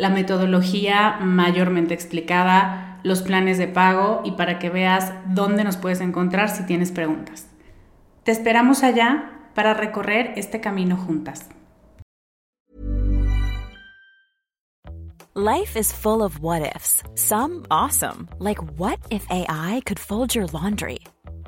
la metodología mayormente explicada, los planes de pago y para que veas dónde nos puedes encontrar si tienes preguntas. Te esperamos allá para recorrer este camino juntas. Life is full of what ifs. Some awesome, like what if AI could fold your laundry?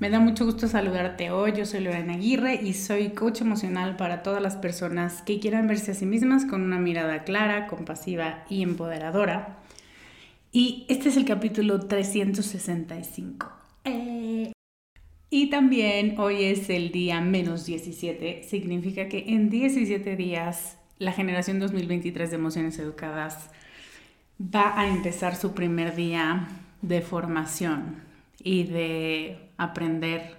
Me da mucho gusto saludarte hoy. Yo soy Lorena Aguirre y soy coach emocional para todas las personas que quieran verse a sí mismas con una mirada clara, compasiva y empoderadora. Y este es el capítulo 365. Eh. Y también hoy es el día menos 17. Significa que en 17 días la generación 2023 de emociones educadas va a empezar su primer día de formación y de aprender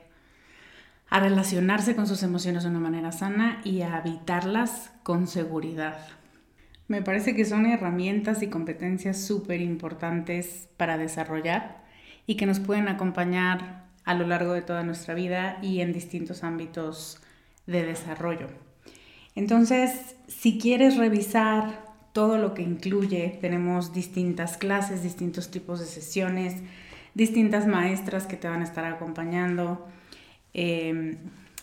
a relacionarse con sus emociones de una manera sana y a habitarlas con seguridad. Me parece que son herramientas y competencias súper importantes para desarrollar y que nos pueden acompañar a lo largo de toda nuestra vida y en distintos ámbitos de desarrollo. Entonces, si quieres revisar todo lo que incluye, tenemos distintas clases, distintos tipos de sesiones, distintas maestras que te van a estar acompañando, em,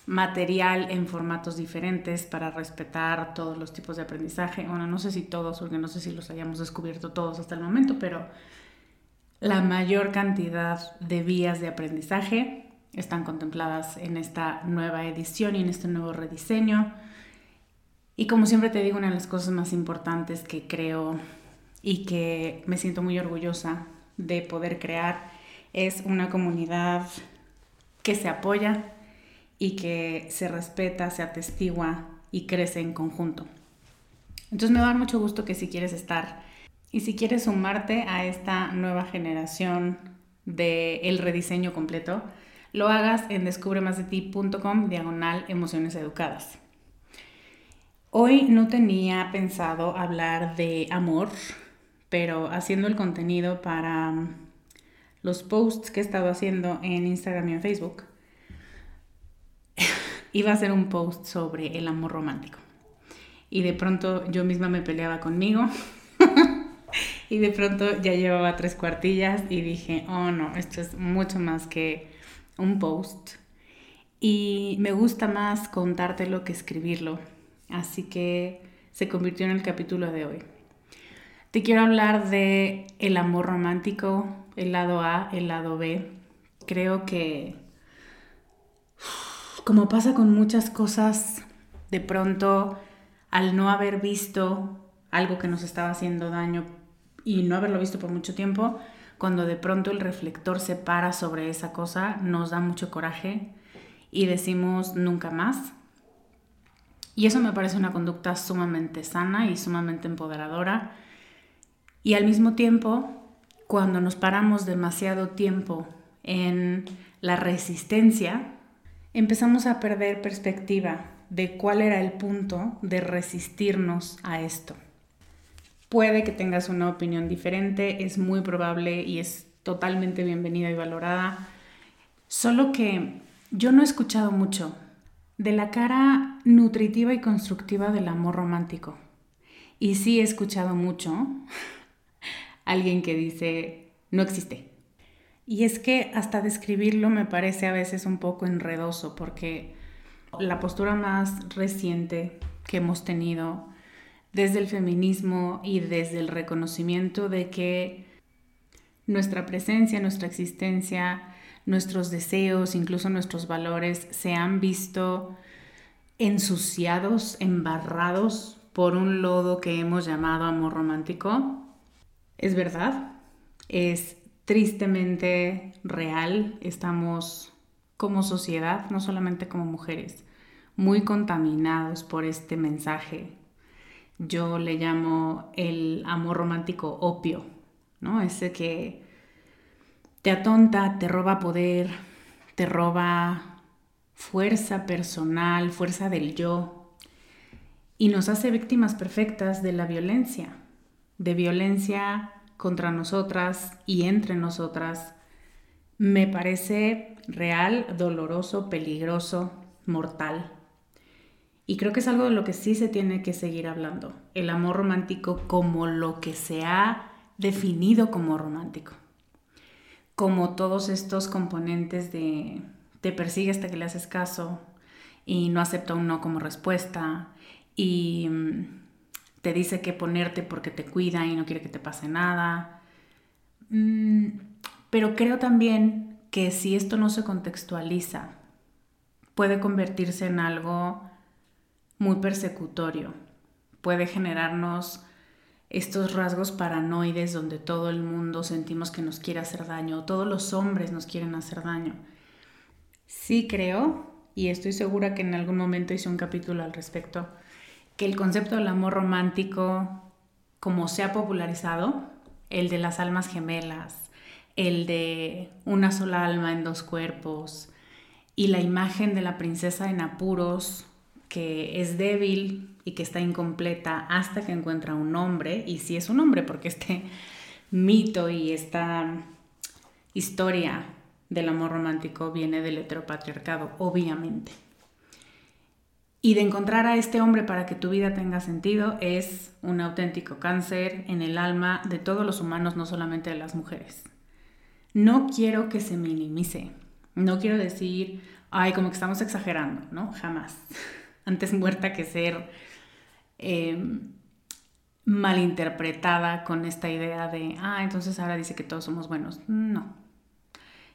material en formatos diferentes para respetar todos los tipos de aprendizaje. Bueno, no sé si todos, porque no sé si los hayamos descubierto todos hasta el momento, pero la mayor cantidad de vías de aprendizaje están contempladas en esta nueva edición y en este nuevo rediseño. Y como siempre te digo, una de las cosas más importantes que creo y que me siento muy orgullosa de poder crear es una comunidad que se apoya y que se respeta, se atestigua y crece en conjunto. Entonces me da mucho gusto que si quieres estar y si quieres sumarte a esta nueva generación del el rediseño completo, lo hagas en descubremasdeti.com diagonal emociones educadas. Hoy no tenía pensado hablar de amor, pero haciendo el contenido para los posts que he estado haciendo en Instagram y en Facebook, iba a ser un post sobre el amor romántico. Y de pronto yo misma me peleaba conmigo. y de pronto ya llevaba tres cuartillas y dije, oh no, esto es mucho más que un post. y me gusta más contártelo que escribirlo, así que se convirtió en el capítulo de hoy. Te quiero hablar de el amor romántico, el lado A, el lado B. Creo que como pasa con muchas cosas, de pronto al no haber visto algo que nos estaba haciendo daño y no haberlo visto por mucho tiempo, cuando de pronto el reflector se para sobre esa cosa, nos da mucho coraje y decimos nunca más. Y eso me parece una conducta sumamente sana y sumamente empoderadora. Y al mismo tiempo, cuando nos paramos demasiado tiempo en la resistencia, empezamos a perder perspectiva de cuál era el punto de resistirnos a esto. Puede que tengas una opinión diferente, es muy probable y es totalmente bienvenida y valorada, solo que yo no he escuchado mucho de la cara nutritiva y constructiva del amor romántico. Y sí he escuchado mucho alguien que dice, no existe, y es que hasta describirlo me parece a veces un poco enredoso porque la postura más reciente que hemos tenido desde el feminismo y desde el reconocimiento de que nuestra presencia, nuestra existencia, nuestros deseos, incluso nuestros valores se han visto ensuciados, embarrados por un lodo que hemos llamado amor romántico. Es verdad, es tristemente real. Estamos como sociedad, no solamente como mujeres, muy contaminados por este mensaje. Yo le llamo el amor romántico opio, ¿no? Ese que te atonta, te roba poder, te roba fuerza personal, fuerza del yo, y nos hace víctimas perfectas de la violencia, de violencia contra nosotras y entre nosotras me parece real, doloroso, peligroso, mortal. Y creo que es algo de lo que sí se tiene que seguir hablando. El amor romántico como lo que se ha definido como romántico. Como todos estos componentes de te persigue hasta que le haces caso y no acepta un no como respuesta y mm, te dice que ponerte porque te cuida y no quiere que te pase nada. Mm, pero creo también que si esto no se contextualiza, puede convertirse en algo muy persecutorio. Puede generarnos estos rasgos paranoides donde todo el mundo sentimos que nos quiere hacer daño, todos los hombres nos quieren hacer daño. Sí creo, y estoy segura que en algún momento hice un capítulo al respecto, que el concepto del amor romántico, como se ha popularizado, el de las almas gemelas, el de una sola alma en dos cuerpos, y la imagen de la princesa en apuros, que es débil y que está incompleta hasta que encuentra un hombre, y si es un hombre, porque este mito y esta historia del amor romántico viene del heteropatriarcado, obviamente. Y de encontrar a este hombre para que tu vida tenga sentido es un auténtico cáncer en el alma de todos los humanos, no solamente de las mujeres. No quiero que se minimice. No quiero decir, ay, como que estamos exagerando, ¿no? Jamás. Antes muerta que ser em, malinterpretada con esta idea de, ah, entonces ahora dice que todos somos buenos. No.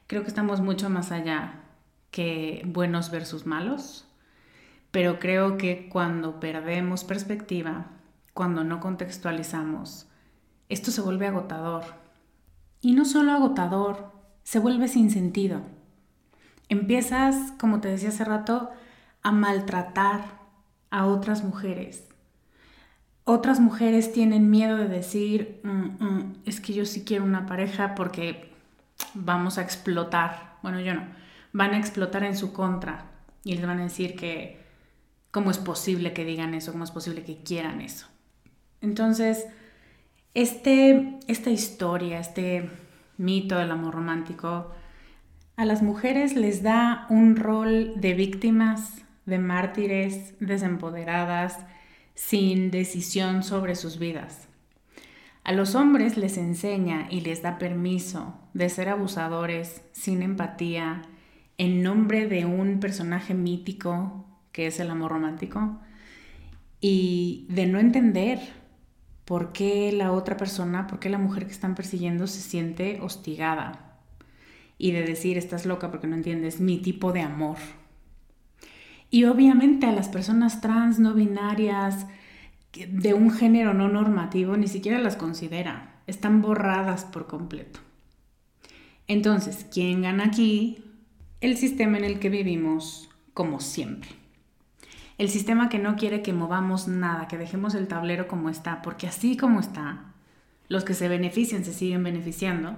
Creo que estamos mucho más allá que buenos versus malos pero creo que cuando perdemos perspectiva, cuando no contextualizamos, esto se vuelve agotador. Y no solo agotador, se vuelve sin sentido. Empiezas, como te decía hace rato, a maltratar a otras mujeres. Otras mujeres tienen miedo de decir, mm, mm, es que yo sí quiero una pareja porque vamos a explotar. Bueno, yo no. Van a explotar en su contra y les van a decir que ¿Cómo es posible que digan eso? ¿Cómo es posible que quieran eso? Entonces, este, esta historia, este mito del amor romántico, a las mujeres les da un rol de víctimas, de mártires, desempoderadas, sin decisión sobre sus vidas. A los hombres les enseña y les da permiso de ser abusadores, sin empatía en nombre de un personaje mítico que es el amor romántico y de no entender por qué la otra persona, por qué la mujer que están persiguiendo se siente hostigada y de decir estás loca porque no entiendes mi tipo de amor. Y obviamente a las personas trans, no binarias, de un género no normativo, ni siquiera las considera. Están borradas por completo. Entonces, ¿quién gana aquí? El sistema en el que vivimos, como siempre. El sistema que no quiere que movamos nada, que dejemos el tablero como está, porque así como está, los que se benefician se siguen beneficiando.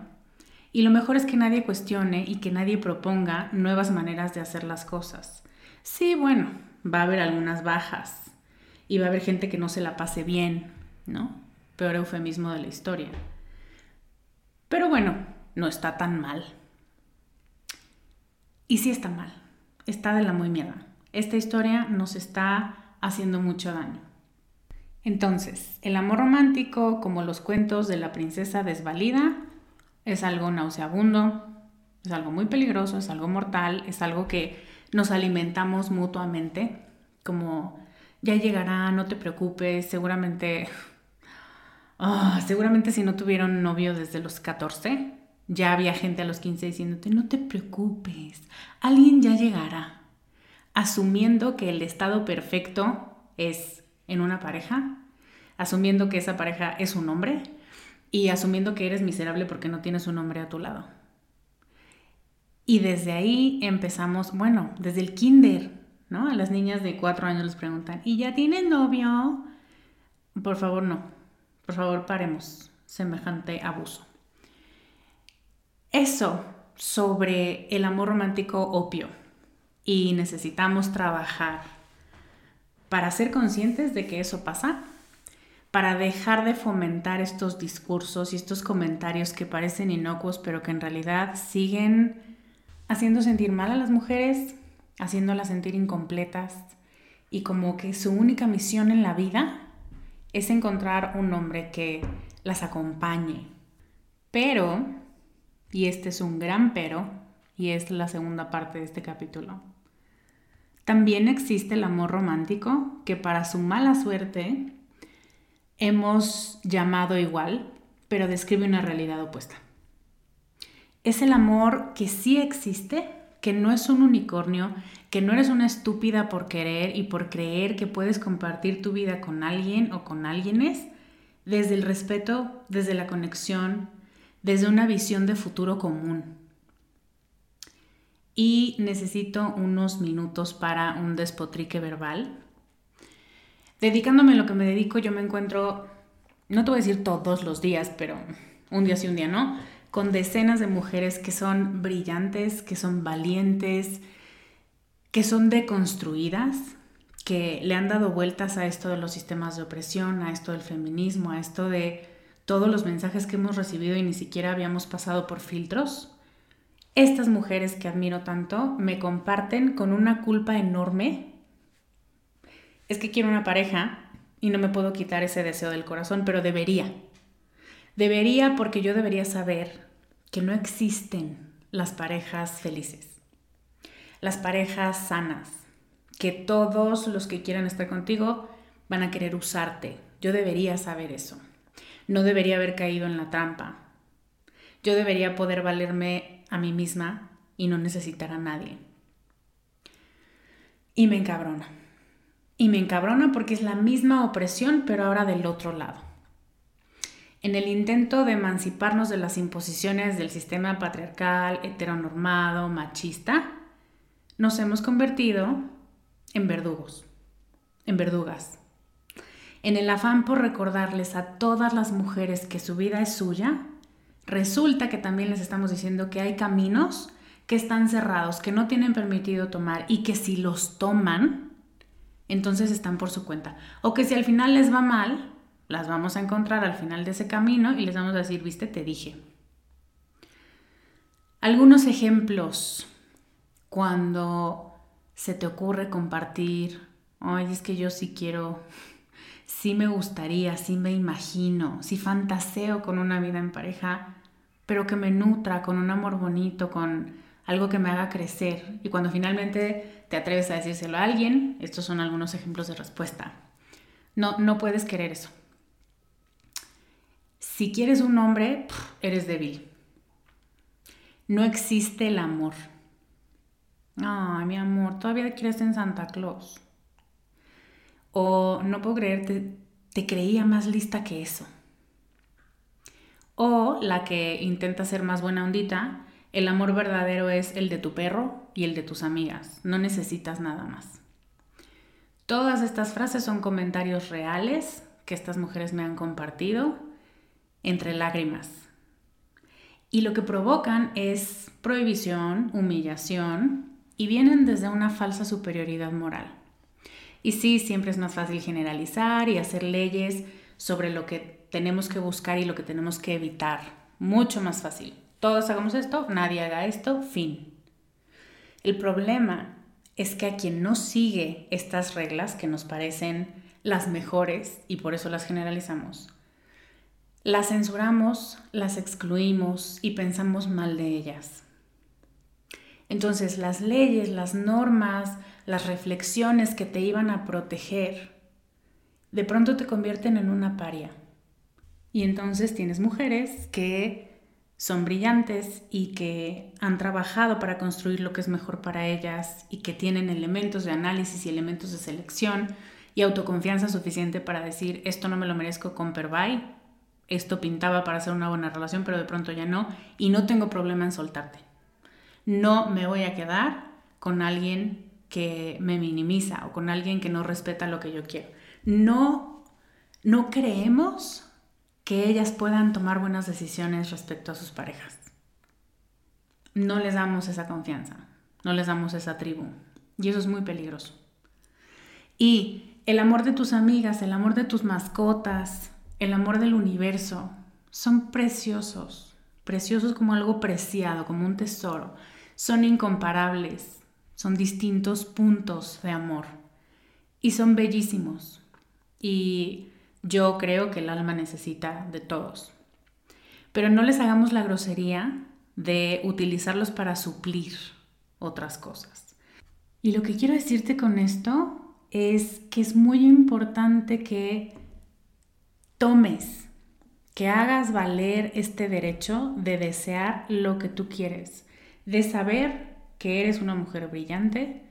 Y lo mejor es que nadie cuestione y que nadie proponga nuevas maneras de hacer las cosas. Sí, bueno, va a haber algunas bajas y va a haber gente que no se la pase bien, ¿no? Peor eufemismo de la historia. Pero bueno, no está tan mal. Y sí está mal, está de la muy mierda. Esta historia nos está haciendo mucho daño. Entonces, el amor romántico, como los cuentos de la princesa desvalida, es algo nauseabundo, es algo muy peligroso, es algo mortal, es algo que nos alimentamos mutuamente, como ya llegará, no te preocupes, seguramente, ah, seguramente si no tuvieron novio desde los 14, ya había gente a los 15 diciéndote, no te preocupes, alguien ya llegará, asumiendo que el estado perfecto es en una pareja, asumiendo que esa pareja es un hombre y asumiendo que eres miserable porque no tienes un hombre a tu lado. Y desde ahí empezamos, bueno, desde el kinder, ¿no? A las niñas de cuatro años les preguntan, ¿y ya tienes novio? Por favor, no. Por favor, paremos semejante abuso. Eso sobre el amor romántico opio. Y necesitamos trabajar para ser conscientes de que eso pasa, para dejar de fomentar estos discursos y estos comentarios que parecen inocuos, pero que en realidad siguen haciendo sentir mal a las mujeres, haciéndolas sentir incompletas y como que su única misión en la vida es encontrar un hombre que las acompañe. Pero, y este es un gran pero, y es la segunda parte de este capítulo, también existe el amor romántico que para su mala suerte hemos llamado igual, pero describe una realidad opuesta es el amor que sí existe, que no es un unicornio, que no eres una estúpida por querer y por creer que puedes compartir tu vida con alguien o con alguienes, desde el respeto, desde la conexión, desde una visión de futuro común. Y necesito unos minutos para un despotrique verbal. Dedicándome a lo que me dedico, yo me encuentro, no te voy a decir todos los días, pero un día sí, un día no, con decenas de mujeres que son brillantes, que son valientes, que son deconstruidas, que le han dado vueltas a esto de los sistemas de opresión, a esto del feminismo, a esto de todos los mensajes que hemos recibido y ni siquiera habíamos pasado por filtros. Estas mujeres que admiro tanto me comparten con una culpa enorme. Es que quiero una pareja y no me puedo quitar ese deseo del corazón, pero debería. Debería porque yo debería saber que no existen las parejas felices, las parejas sanas, que todos los que quieran estar contigo van a querer usarte. Yo debería saber eso. No debería haber caído en la trampa. Yo debería poder valerme a mí misma y no necesitar a nadie. Y me encabrona. Y me encabrona porque es la misma opresión, pero ahora del otro lado en el intento de emanciparnos de las imposiciones del sistema patriarcal, heteronormado, machista, nos hemos convertido en verdugos, en verdugas. En el afán por recordarles a todas las mujeres que su vida es suya, resulta que también les estamos diciendo que hay caminos que están cerrados, que no tienen permitido tomar y que si los toman, entonces están por su cuenta. O que si al final les va mal, las vamos a encontrar al final de ese camino y les vamos a decir, viste, te dije. Algunos ejemplos cuando se te ocurre compartir, ay, es que yo sí quiero, sí me gustaría, sí me imagino, sí fantaseo con una vida en pareja, pero que me nutra con un amor bonito, con algo que me haga crecer. Y cuando finalmente te atreves a decírselo a alguien, estos son algunos ejemplos de respuesta. No, no puedes querer eso. Si quieres un hombre, eres débil. No existe el amor. Ay, mi amor, todavía quieres en Santa Claus. O no puedo creerte, te creía más lista que eso. O la que intenta ser más buena ondita, el amor verdadero es el de tu perro y el de tus amigas. No necesitas nada más. Todas estas frases son comentarios reales que estas mujeres me han compartido entre lágrimas. Y lo que provocan es prohibición, humillación y vienen desde una falsa superioridad moral. Y sí, siempre es más fácil generalizar y hacer leyes sobre lo que tenemos que buscar y lo que tenemos que evitar. Mucho más fácil. Todos hagamos esto, nadie haga esto, fin. El problema es que a quien no sigue estas reglas que nos parecen las mejores y por eso las generalizamos, las censuramos, las excluimos y pensamos mal de ellas. Entonces las leyes, las normas, las reflexiones que te iban a proteger, de pronto te convierten en una paria. Y entonces tienes mujeres que son brillantes y que han trabajado para construir lo que es mejor para ellas y que tienen elementos de análisis y elementos de selección y autoconfianza suficiente para decir esto no me lo merezco con Perbay, esto pintaba para hacer una buena relación, pero de pronto ya no, y no tengo problema en soltarte. No me voy a quedar con alguien que me minimiza o con alguien que no respeta lo que yo quiero. No, no creemos que ellas puedan tomar buenas decisiones respecto a sus parejas. No les damos esa confianza, no les damos esa tribu. Y eso es muy peligroso. Y el amor de tus amigas, el amor de tus mascotas, el amor del universo, son preciosos, preciosos como algo preciado, como un tesoro. Son incomparables, son distintos puntos de amor y son bellísimos. Y yo creo que el alma necesita de todos. Pero no les hagamos la grosería de utilizarlos para suplir otras cosas. Y lo que quiero decirte con esto es que es muy importante que tomes, que hagas valer este derecho de desear lo que tú quieres, de saber que eres una mujer brillante,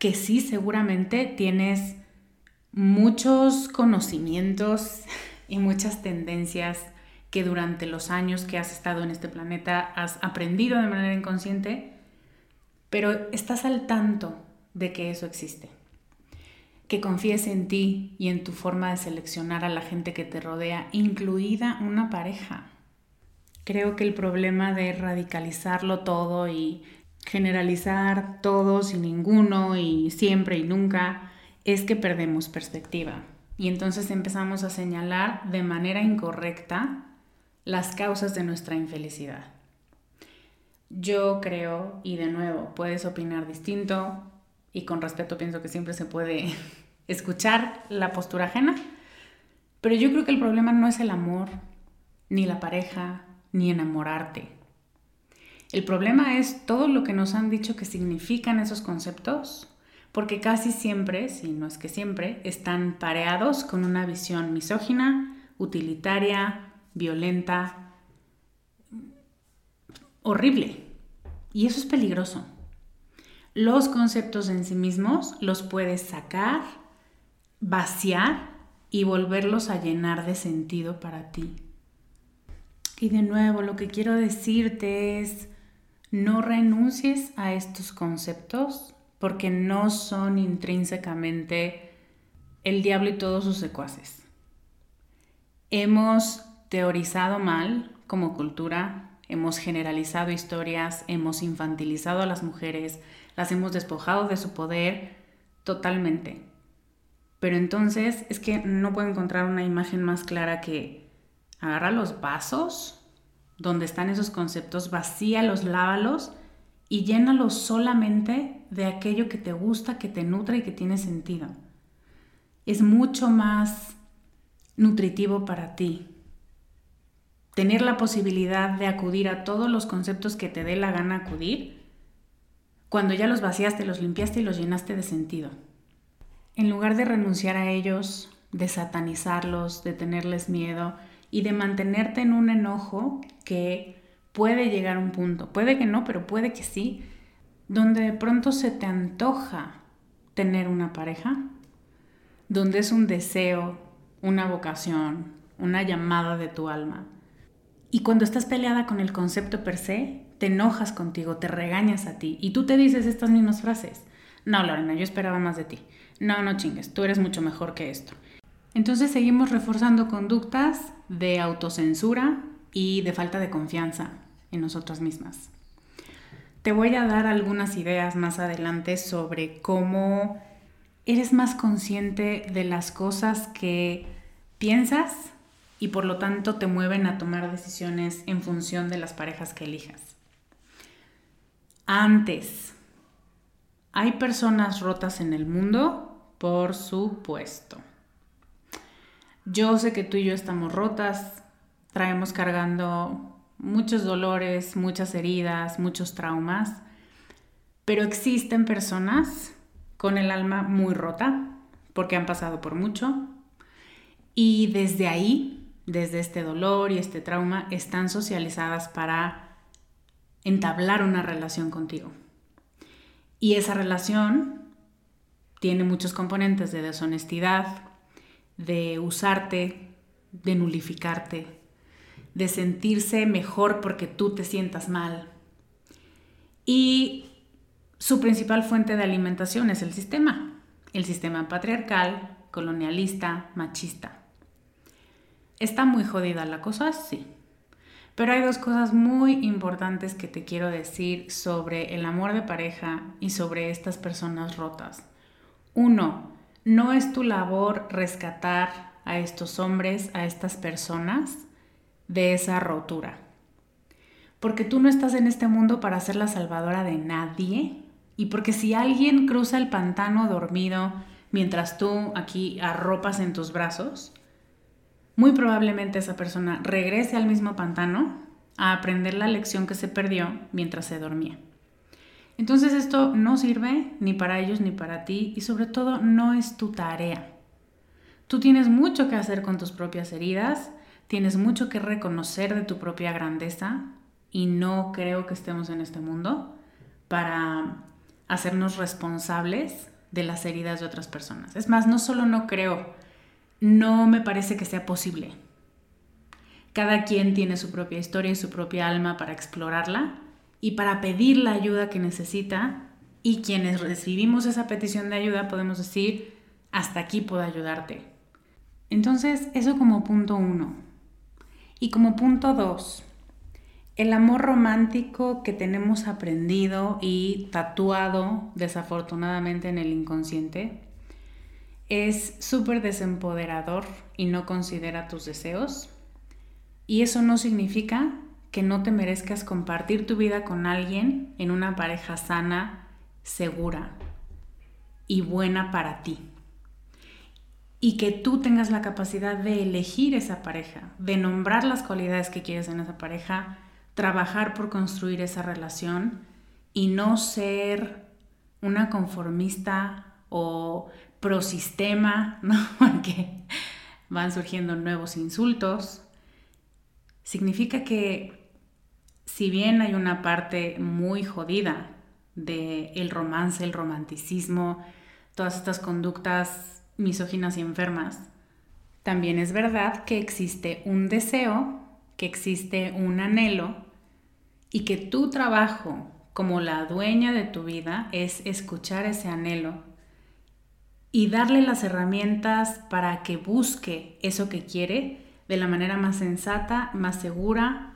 que sí seguramente tienes muchos conocimientos y muchas tendencias que durante los años que has estado en este planeta has aprendido de manera inconsciente, pero estás al tanto de que eso existe que confíes en ti y en tu forma de seleccionar a la gente que te rodea, incluida una pareja. Creo que el problema de radicalizarlo todo y generalizar todos y ninguno y siempre y nunca es que perdemos perspectiva. Y entonces empezamos a señalar de manera incorrecta las causas de nuestra infelicidad. Yo creo, y de nuevo, puedes opinar distinto, y con respeto pienso que siempre se puede escuchar la postura ajena, pero yo creo que el problema no es el amor, ni la pareja, ni enamorarte. El problema es todo lo que nos han dicho que significan esos conceptos, porque casi siempre, si no es que siempre, están pareados con una visión misógina, utilitaria, violenta, horrible. Y eso es peligroso los conceptos en sí mismos los puedes sacar, vaciar y volverlos a llenar de sentido para ti. Y de nuevo, lo que quiero decirte es, no renuncies a estos conceptos porque no son intrínsecamente el diablo y todos sus secuaces. Hemos teorizado mal como cultura, hemos generalizado historias, hemos infantilizado a las mujeres, las hemos despojado de su poder totalmente. Pero entonces es que no puedo encontrar una imagen más clara que agarra los vasos donde están esos conceptos, vacíalos, lávalos y llénalos solamente de aquello que te gusta, que te nutre y que tiene sentido. Es mucho más nutritivo para ti. Tener la posibilidad de acudir a todos los conceptos que te dé la gana acudir cuando ya los vaciaste, los limpiaste y los llenaste de sentido. En lugar de renunciar a ellos, de satanizarlos, de tenerles miedo y de mantenerte en un enojo que puede llegar a un punto, puede que no, pero puede que sí, donde de pronto se te antoja tener una pareja, donde es un deseo, una vocación, una llamada de tu alma. Y cuando estás peleada con el concepto per se, te enojas contigo, te regañas a ti y tú te dices estas mismas frases. No, Lorena, yo esperaba más de ti. No, no chingues, tú eres mucho mejor que esto. Entonces seguimos reforzando conductas de autocensura y de falta de confianza en nosotras mismas. Te voy a dar algunas ideas más adelante sobre cómo eres más consciente de las cosas que piensas y por lo tanto te mueven a tomar decisiones en función de las parejas que elijas. Antes, ¿hay personas rotas en el mundo? Por supuesto. Yo sé que tú y yo estamos rotas, traemos cargando muchos dolores, muchas heridas, muchos traumas, pero existen personas con el alma muy rota porque han pasado por mucho y desde ahí, desde este dolor y este trauma, están socializadas para entablar una relación contigo. Y esa relación tiene muchos componentes de deshonestidad, de usarte, de nulificarte, de sentirse mejor porque tú te sientas mal. Y su principal fuente de alimentación es el sistema, el sistema patriarcal, colonialista, machista. ¿Está muy jodida la cosa? Sí. Pero hay dos cosas muy importantes que te quiero decir sobre el amor de pareja y sobre estas personas rotas. Uno, no es tu labor rescatar a estos hombres, a estas personas de esa rotura. Porque tú no estás en este mundo para ser la salvadora de nadie y porque si alguien cruza el pantano dormido mientras tú aquí arropas en tus brazos, muy probablemente esa persona regrese al mismo pantano a aprender la lección que se perdió mientras se dormía. Entonces esto no sirve ni para ellos ni para ti y sobre todo no es tu tarea. Tú tienes mucho que hacer con tus propias heridas, tienes mucho que reconocer de tu propia grandeza y no creo que estemos en este mundo para hacernos responsables de las heridas de otras personas. Es más, no solo no creo, no me parece que sea posible. Cada quien tiene su propia historia y su propia alma para explorarla y para pedir la ayuda que necesita y quienes recibimos esa petición de ayuda podemos decir, hasta aquí puedo ayudarte. Entonces, eso como punto uno. Y como punto dos, el amor romántico que tenemos aprendido y tatuado desafortunadamente en el inconsciente es súper desempoderador y no considera tus deseos. Y eso no significa que no te merezcas compartir tu vida con alguien en una pareja sana, segura y buena para ti. Y que tú tengas la capacidad de elegir esa pareja, de nombrar las cualidades que quieres en esa pareja, trabajar por construir esa relación y no ser una conformista o prosistema, ¿no? Porque van surgiendo nuevos insultos. Significa que si bien hay una parte muy jodida del el romance, el romanticismo, todas estas conductas misóginas y enfermas, también es verdad que existe un deseo, que existe un anhelo y que tu trabajo como la dueña de tu vida es escuchar ese anhelo y darle las herramientas para que busque eso que quiere de la manera más sensata, más segura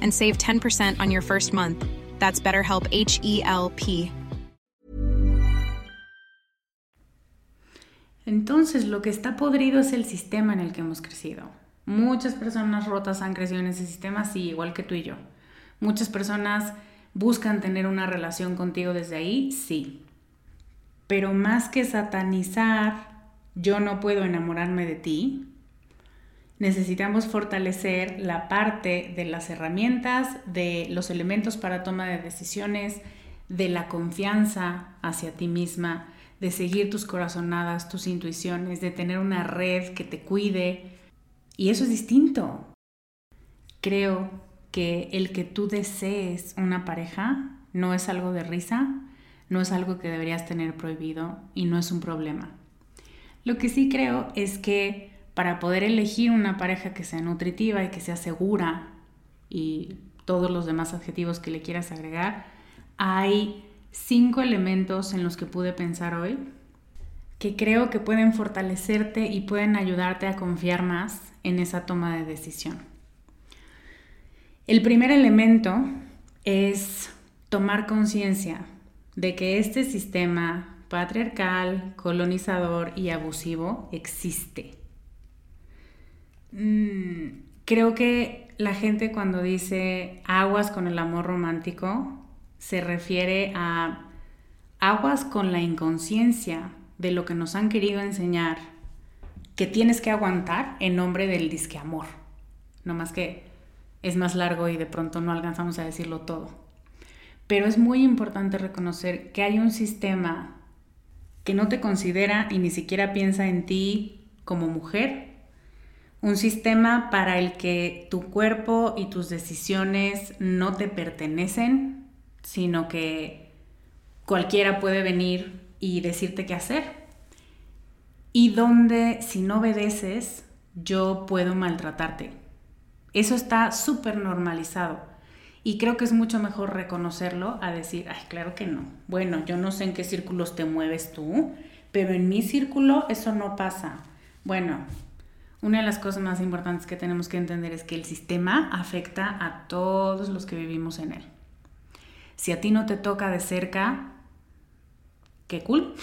and save 10% on your first month. That's BetterHelp, H E L P. Entonces, lo que está podrido es el sistema en el que hemos crecido. Muchas personas rotas han crecido en ese sistema, sí, igual que tú y yo. Muchas personas buscan tener una relación contigo desde ahí, sí. Pero más que satanizar, yo no puedo enamorarme de ti, necesitamos fortalecer la parte de las herramientas, de los elementos para toma de decisiones, de la confianza hacia ti misma, de seguir tus corazonadas, tus intuiciones, de tener una red que te cuide. Y eso es distinto. Creo que el que tú desees una pareja no es algo de risa, no es algo que deberías tener prohibido y no es un problema. Lo que sí creo es que para poder elegir una pareja que sea nutritiva y que sea segura y todos los demás adjetivos que le quieras agregar, hay cinco elementos en los que pude pensar hoy que creo que pueden fortalecerte y pueden ayudarte a confiar más en esa toma de decisión. El primer elemento es tomar conciencia de que este sistema patriarcal, colonizador y abusivo existe. Mm, creo que la gente cuando dice aguas con el amor romántico se refiere a aguas con la inconsciencia de lo que nos han querido enseñar que tienes que aguantar en nombre del disque amor. No más que es más largo y de pronto no alcanzamos a decirlo todo. Pero es muy importante reconocer que hay un sistema que no te considera y ni siquiera piensa en ti como mujer un sistema para el que tu cuerpo y tus decisiones no te pertenecen, sino que cualquiera puede venir y decirte qué hacer. Y donde si no obedeces, yo puedo maltratarte. Eso está súper normalizado. Y creo que es mucho mejor reconocerlo a decir, ay, claro que no. Bueno, yo no sé en qué círculos te mueves tú, pero en mi círculo eso no pasa. Bueno, una de las cosas más importantes que tenemos que entender es que el sistema afecta a todos los que vivimos en él. Si a ti no te toca de cerca, qué cool,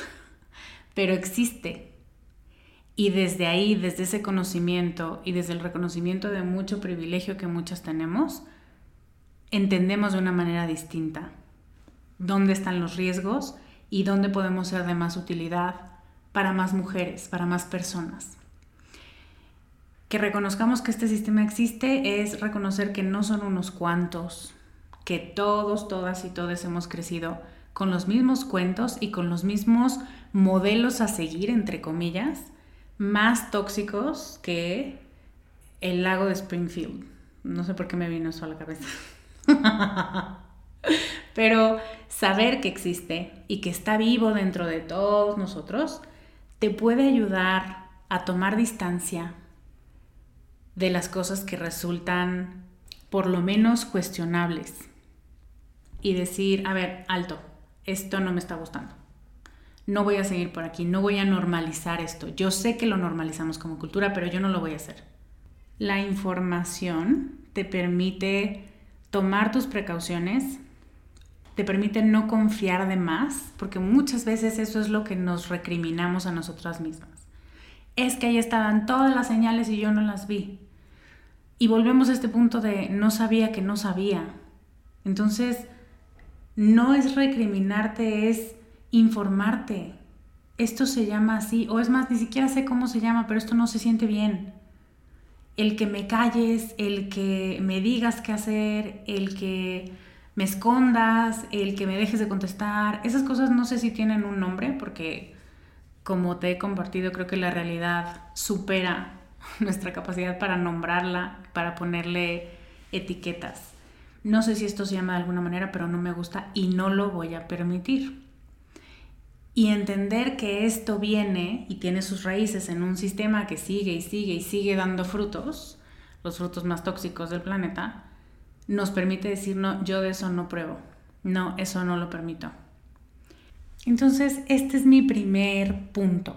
pero existe. Y desde ahí, desde ese conocimiento y desde el reconocimiento de mucho privilegio que muchas tenemos, entendemos de una manera distinta dónde están los riesgos y dónde podemos ser de más utilidad para más mujeres, para más personas que reconozcamos que este sistema existe es reconocer que no son unos cuantos, que todos, todas y todos hemos crecido con los mismos cuentos y con los mismos modelos a seguir, entre comillas, más tóxicos que el lago de Springfield. No sé por qué me vino eso a la cabeza. Pero saber que existe y que está vivo dentro de todos nosotros te puede ayudar a tomar distancia de las cosas que resultan por lo menos cuestionables y decir, a ver, alto, esto no me está gustando. No voy a seguir por aquí, no voy a normalizar esto. Yo sé que lo normalizamos como cultura, pero yo no lo voy a hacer. La información te permite tomar tus precauciones, te permite no confiar de más, porque muchas veces eso es lo que nos recriminamos a nosotras mismas. Es que ahí estaban todas las señales y yo no las vi. Y volvemos a este punto de no sabía que no sabía. Entonces, no es recriminarte, es informarte. Esto se llama así, o es más, ni siquiera sé cómo se llama, pero esto no se siente bien. El que me calles, el que me digas qué hacer, el que me escondas, el que me dejes de contestar, esas cosas no sé si tienen un nombre, porque como te he compartido, creo que la realidad supera nuestra capacidad para nombrarla, para ponerle etiquetas. No sé si esto se llama de alguna manera, pero no me gusta y no lo voy a permitir. Y entender que esto viene y tiene sus raíces en un sistema que sigue y sigue y sigue dando frutos, los frutos más tóxicos del planeta, nos permite decir, no, yo de eso no pruebo, no, eso no lo permito. Entonces, este es mi primer punto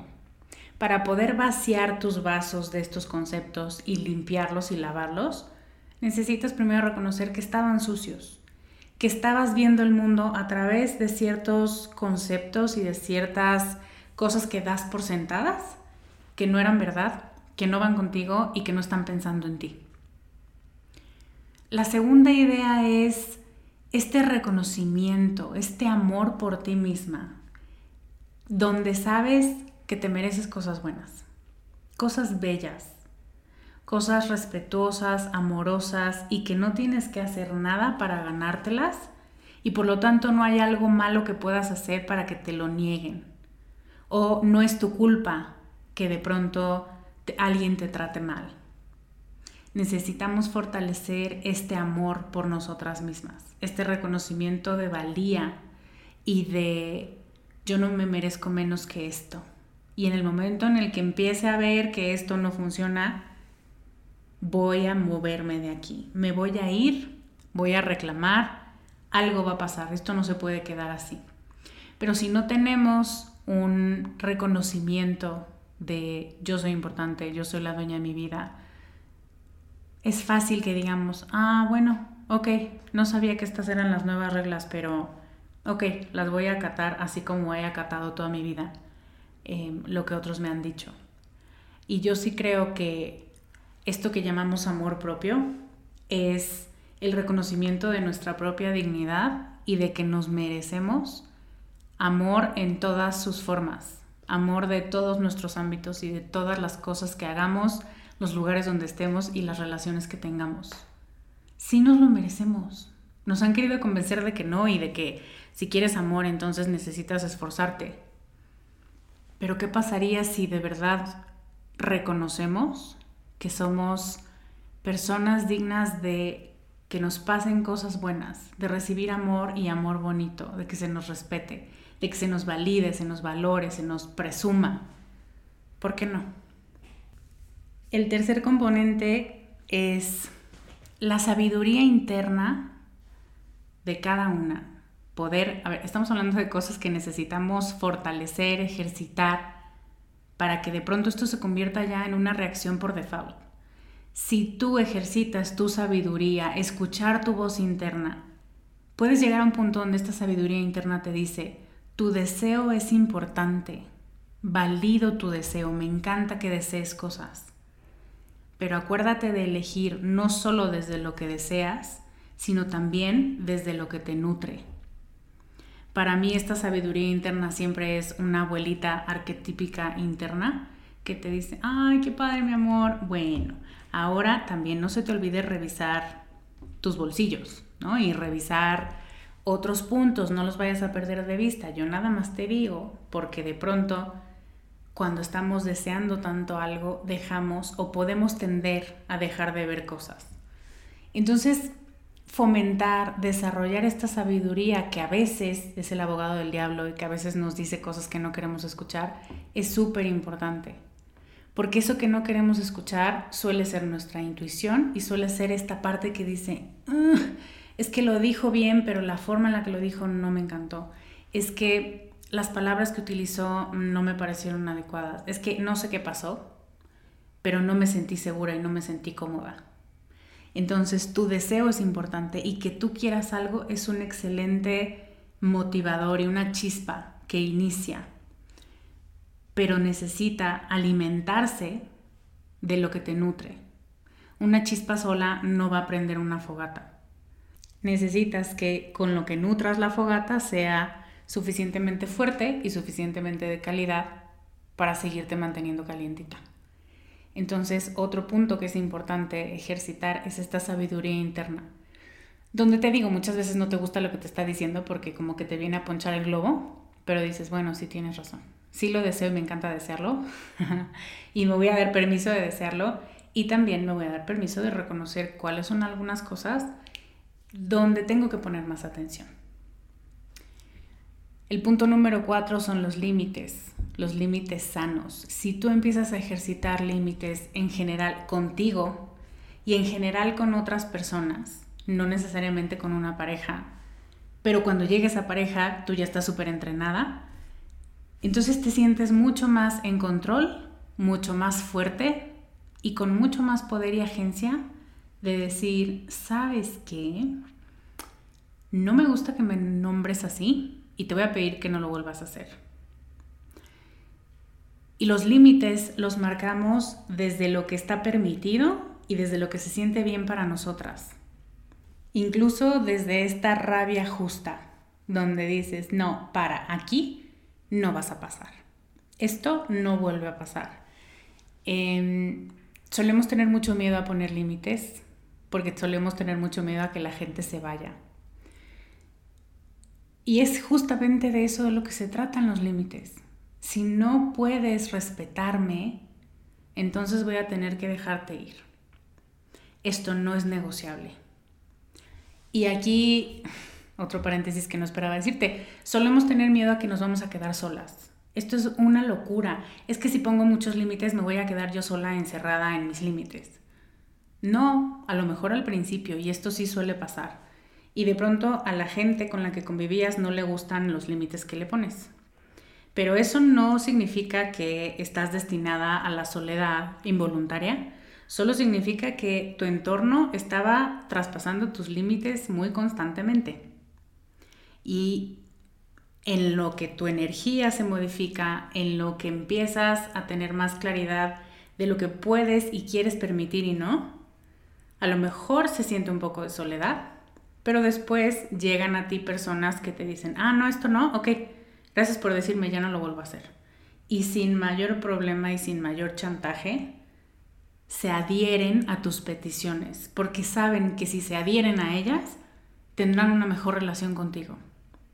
para poder vaciar tus vasos de estos conceptos y limpiarlos y lavarlos, necesitas primero reconocer que estaban sucios, que estabas viendo el mundo a través de ciertos conceptos y de ciertas cosas que das por sentadas, que no eran verdad, que no van contigo y que no están pensando en ti. La segunda idea es este reconocimiento, este amor por ti misma, donde sabes que te mereces cosas buenas, cosas bellas, cosas respetuosas, amorosas y que no tienes que hacer nada para ganártelas y por lo tanto no hay algo malo que puedas hacer para que te lo nieguen. O no es tu culpa que de pronto alguien te trate mal. Necesitamos fortalecer este amor por nosotras mismas, este reconocimiento de valía y de yo no me merezco menos que esto. Y en el momento en el que empiece a ver que esto no funciona, voy a moverme de aquí. Me voy a ir, voy a reclamar, algo va a pasar. Esto no se puede quedar así. Pero si no tenemos un reconocimiento de yo soy importante, yo soy la dueña de mi vida, es fácil que digamos, ah, bueno, ok, no sabía que estas eran las nuevas reglas, pero ok, las voy a acatar así como he acatado toda mi vida em, lo que otros me han dicho. Y yo sí creo que esto que llamamos amor propio es el reconocimiento de nuestra propia dignidad y de que nos merecemos amor en todas sus formas, amor de todos nuestros ámbitos y de todas las cosas que hagamos, los lugares donde estemos y las relaciones que tengamos. Sí nos lo merecemos. Nos han querido convencer de que no y de que si quieres amor entonces necesitas esforzarte. Pero ¿qué pasaría si de verdad reconocemos que somos personas dignas de que nos pasen cosas buenas, de recibir amor y amor bonito, de que se nos respete, de que se nos valide, se nos valore, se nos presuma? ¿Por qué no? El tercer componente es la sabiduría interna de cada una. Poder, a ver, estamos hablando de cosas que necesitamos fortalecer, ejercitar, para que de pronto esto se convierta ya en una reacción por default. Si tú ejercitas tu sabiduría, escuchar tu voz interna, puedes llegar a un punto donde esta sabiduría interna te dice, tu deseo es importante, valido tu deseo, me encanta que desees cosas pero acuérdate de elegir no solo desde lo que deseas, sino también desde lo que te nutre. Para mí esta sabiduría interna siempre es una abuelita arquetípica interna que te dice, ay, qué padre mi amor. Bueno, ahora también no se te olvide revisar tus bolsillos, ¿no? Y revisar otros puntos, no los vayas a perder de vista. Yo nada más te digo, porque de pronto cuando estamos deseando tanto algo, dejamos o podemos tender a dejar de ver cosas. Entonces, fomentar, desarrollar esta sabiduría que a veces es el abogado del diablo y que a veces nos dice cosas que no queremos escuchar, es súper importante. Porque eso que no queremos escuchar suele ser nuestra intuición y suele ser esta parte que dice, es que lo dijo bien, pero la forma en la que lo dijo no me encantó. Es que las palabras que utilizó no me parecieron adecuadas. Es que no sé qué pasó, pero no me sentí segura y no me sentí cómoda. Entonces tu deseo es importante y que tú quieras algo es un excelente motivador y una chispa que inicia, pero necesita alimentarse de lo que te nutre. Una chispa sola no va a prender una fogata. Necesitas que con lo que nutras la fogata sea suficientemente fuerte y suficientemente de calidad para seguirte manteniendo calientita. Entonces, otro punto que es importante ejercitar es esta sabiduría interna. Donde te digo, muchas veces no te gusta lo que te está diciendo porque como que te viene a ponchar el globo, pero dices, bueno, sí tienes razón. Sí lo deseo y me encanta desearlo. y me voy a dar permiso de desearlo. Y también me voy a dar permiso de reconocer cuáles son algunas cosas donde tengo que poner más atención. El punto número cuatro son los límites, los límites sanos. Si tú empiezas a ejercitar límites en general contigo y en general con otras personas, no necesariamente con una pareja, pero cuando llegues a pareja tú ya estás súper entrenada, entonces te sientes mucho más en control, mucho más fuerte y con mucho más poder y agencia de decir, ¿sabes qué? no me gusta que me nombres así y te voy a pedir que no lo vuelvas a hacer. Y los límites los marcamos desde lo que está permitido y desde lo que se siente bien para nosotras. Incluso desde esta rabia justa, donde dices, no, para aquí no vas a pasar. Esto no vuelve a pasar. Em, solemos tener mucho miedo a poner límites porque solemos tener mucho miedo a que la gente se vaya. Y es justamente de eso de lo que se tratan los límites. Si no puedes respetarme, entonces voy a tener que dejarte ir. Esto no es negociable. Y aquí, otro paréntesis que no esperaba decirte, solemos tener miedo a que nos vamos a quedar solas. Esto es una locura. Es que si pongo muchos límites me voy a quedar yo sola encerrada en mis límites. No, a lo mejor al principio, y esto sí suele pasar. Y de pronto a la gente con la que convivías no le gustan los límites que le pones. Pero eso no significa que estás destinada a la soledad involuntaria, solo significa que tu entorno estaba traspasando tus límites muy constantemente. Y en lo que tu energía se modifica, en lo que empiezas a tener más claridad de lo que puedes y quieres permitir y no, a lo mejor se siente un poco de soledad, pero después llegan a ti personas que te dicen, ah, no, esto no, ok, gracias por decirme, ya no lo vuelvo a hacer. Y sin mayor problema y sin mayor chantaje, se adhieren a tus peticiones, porque saben que si se adhieren a ellas, tendrán una mejor relación contigo.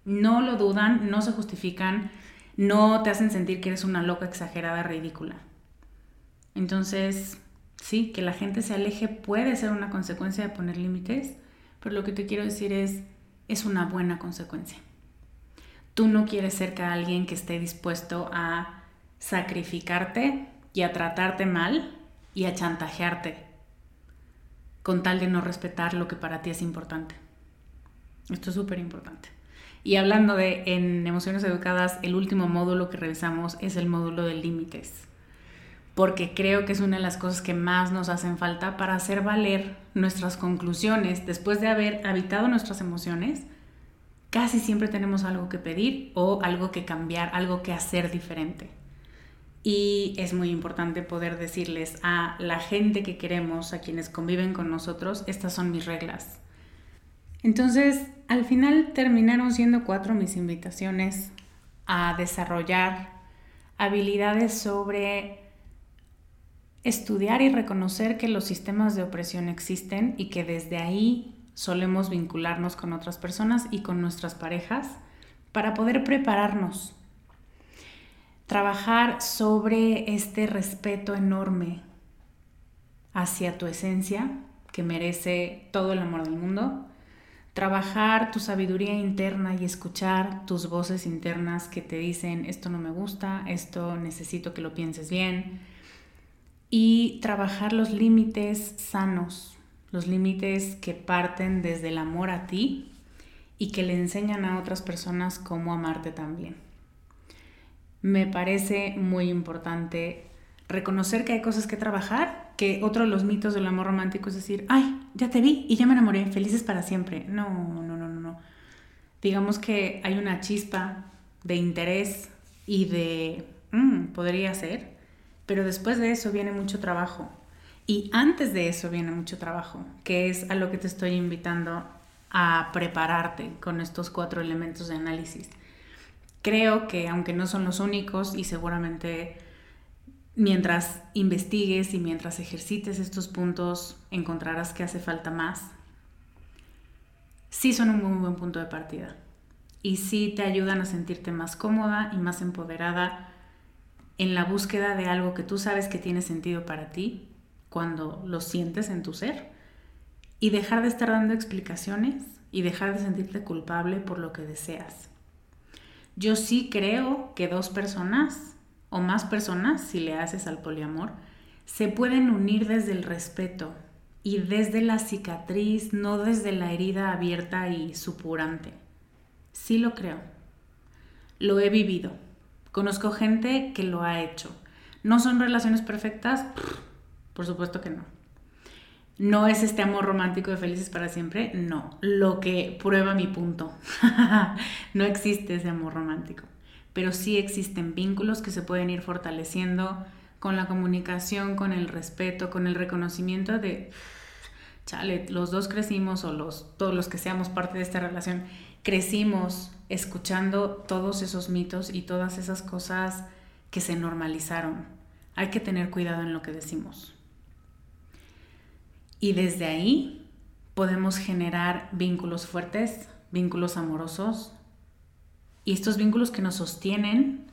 No lo dudan, no se justifican, no te hacen sentir que eres una loca exagerada, ridícula. Entonces, sí, que la gente se aleje puede ser una consecuencia de poner límites, pero lo que te quiero decir es, es una buena consecuencia. Tú no quieres ser que alguien que esté dispuesto a sacrificarte y a tratarte mal y a chantajearte con tal de no respetar lo que para ti es importante. Esto es súper importante. Y hablando de en emociones educadas, el último módulo que revisamos es el módulo de límites, porque creo que es una de las cosas que más nos hacen falta para hacer valer nuestras conclusiones después de haber habitado nuestras emociones. Casi siempre tenemos algo que pedir o algo que cambiar, algo que hacer diferente. Y es muy importante poder decirles a la gente que queremos, a quienes conviven con nosotros, estas son mis reglas. Entonces, al final terminaron siendo cuatro mis invitaciones a desarrollar habilidades sobre estudiar y reconocer que los sistemas de opresión existen y que desde ahí solemos vincularnos con otras personas y con nuestras parejas para poder prepararnos trabajar sobre este respeto enorme hacia tu esencia, que merece todo el amor del mundo, trabajar tu sabiduría interna y escuchar tus voces internas que te dicen esto no me gusta, esto necesito que lo pienses bien, y trabajar los límites sanos, los límites que parten desde el amor a ti y que le enseñan a otras personas cómo amarte también me parece muy importante reconocer que hay cosas que trabajar, que otro de los mitos del amor romántico es decir, ay, ya te vi y ya me enamoré, felices para siempre. No, no, no, no, no. Digamos que hay una chispa de interés y de, mm, podría ser, pero después de eso viene mucho trabajo. Y antes de eso viene mucho trabajo, que es a lo que te estoy invitando a prepararte con estos cuatro elementos de análisis. Creo que aunque no son los únicos y seguramente mientras investigues y mientras ejercites estos puntos encontrarás que hace falta más, sí son un muy buen punto de partida. Y sí te ayudan a sentirte más cómoda y más empoderada en la búsqueda de algo que tú sabes que tiene sentido para ti cuando lo sientes en tu ser y dejar de estar dando explicaciones y dejar de sentirte culpable por lo que deseas. Yo sí creo que dos personas o más personas, si le haces al poliamor, se pueden unir desde el respeto y desde la cicatriz, no desde la herida abierta y supurante. Sí lo creo. Lo he vivido. Conozco gente que lo ha hecho. ¿No son relaciones perfectas? Por supuesto que no. no es este amor romántico de felices para siempre, no, lo que prueba mi punto. no existe ese amor romántico, pero sí existen vínculos que se pueden ir fortaleciendo con la comunicación, con el respeto, con el reconocimiento de, chale, los dos crecimos o los, todos los que seamos parte de esta relación, crecimos escuchando todos esos mitos y todas esas cosas que se normalizaron. Hay que tener cuidado en lo que decimos. Y desde ahí podemos generar vínculos fuertes, vínculos amorosos, y estos vínculos que nos sostienen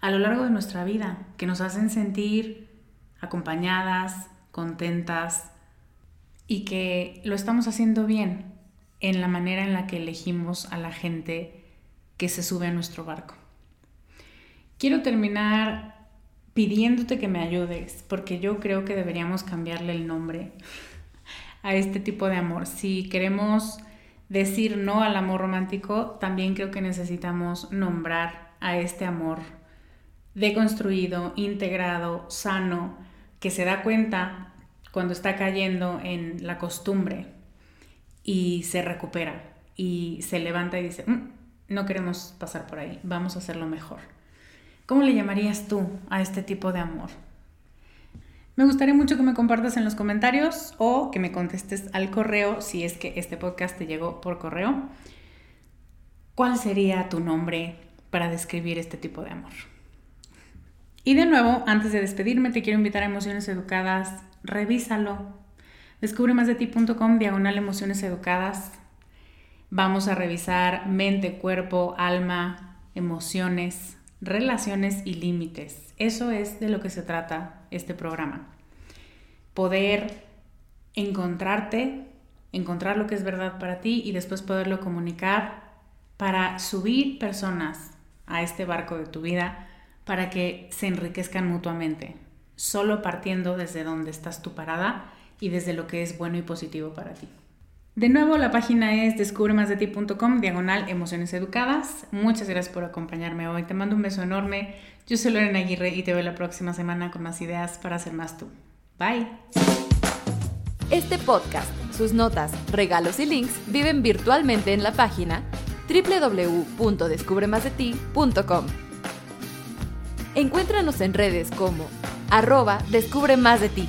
a lo largo de nuestra vida, que nos hacen sentir acompañadas, contentas y que lo estamos haciendo bien en la manera en la que elegimos a la gente que se sube a nuestro barco. Quiero terminar pidiéndote que me ayudes, porque yo creo que deberíamos cambiarle el nombre a este tipo de amor. Si queremos decir no al amor romántico, también creo que necesitamos nombrar a este amor deconstruido, integrado, sano, que se da cuenta cuando está cayendo en la costumbre y se recupera y se levanta y dice, mm, no queremos pasar por ahí, vamos a hacerlo mejor. ¿Cómo le llamarías tú a este tipo de amor? Me gustaría mucho que me compartas en los comentarios o que me contestes al correo si es que este podcast te llegó por correo. ¿Cuál sería tu nombre para describir este tipo de amor? Y de nuevo, antes de despedirme, te quiero invitar a Emociones Educadas. Revísalo. Descubre más de ti.com, diagonal Emociones Educadas. Vamos a revisar mente, cuerpo, alma, emociones, relaciones y límites. Eso es de lo que se trata este programa. Poder encontrarte, encontrar lo que es verdad para ti y después poderlo comunicar para subir personas a este barco de tu vida para que se enriquezcan mutuamente, solo partiendo desde donde estás tu parada y desde lo que es bueno y positivo para ti. De nuevo, la página es descubremasdeti.com, diagonal emociones educadas. Muchas gracias por acompañarme hoy. Te mando un beso enorme. Yo soy Lorena Aguirre y te veo la próxima semana con más ideas para ser más tú. Bye. Este podcast, sus notas, regalos y links viven virtualmente en la página www.descubremasdeti.com. Encuéntranos en redes como arroba descubre de ti.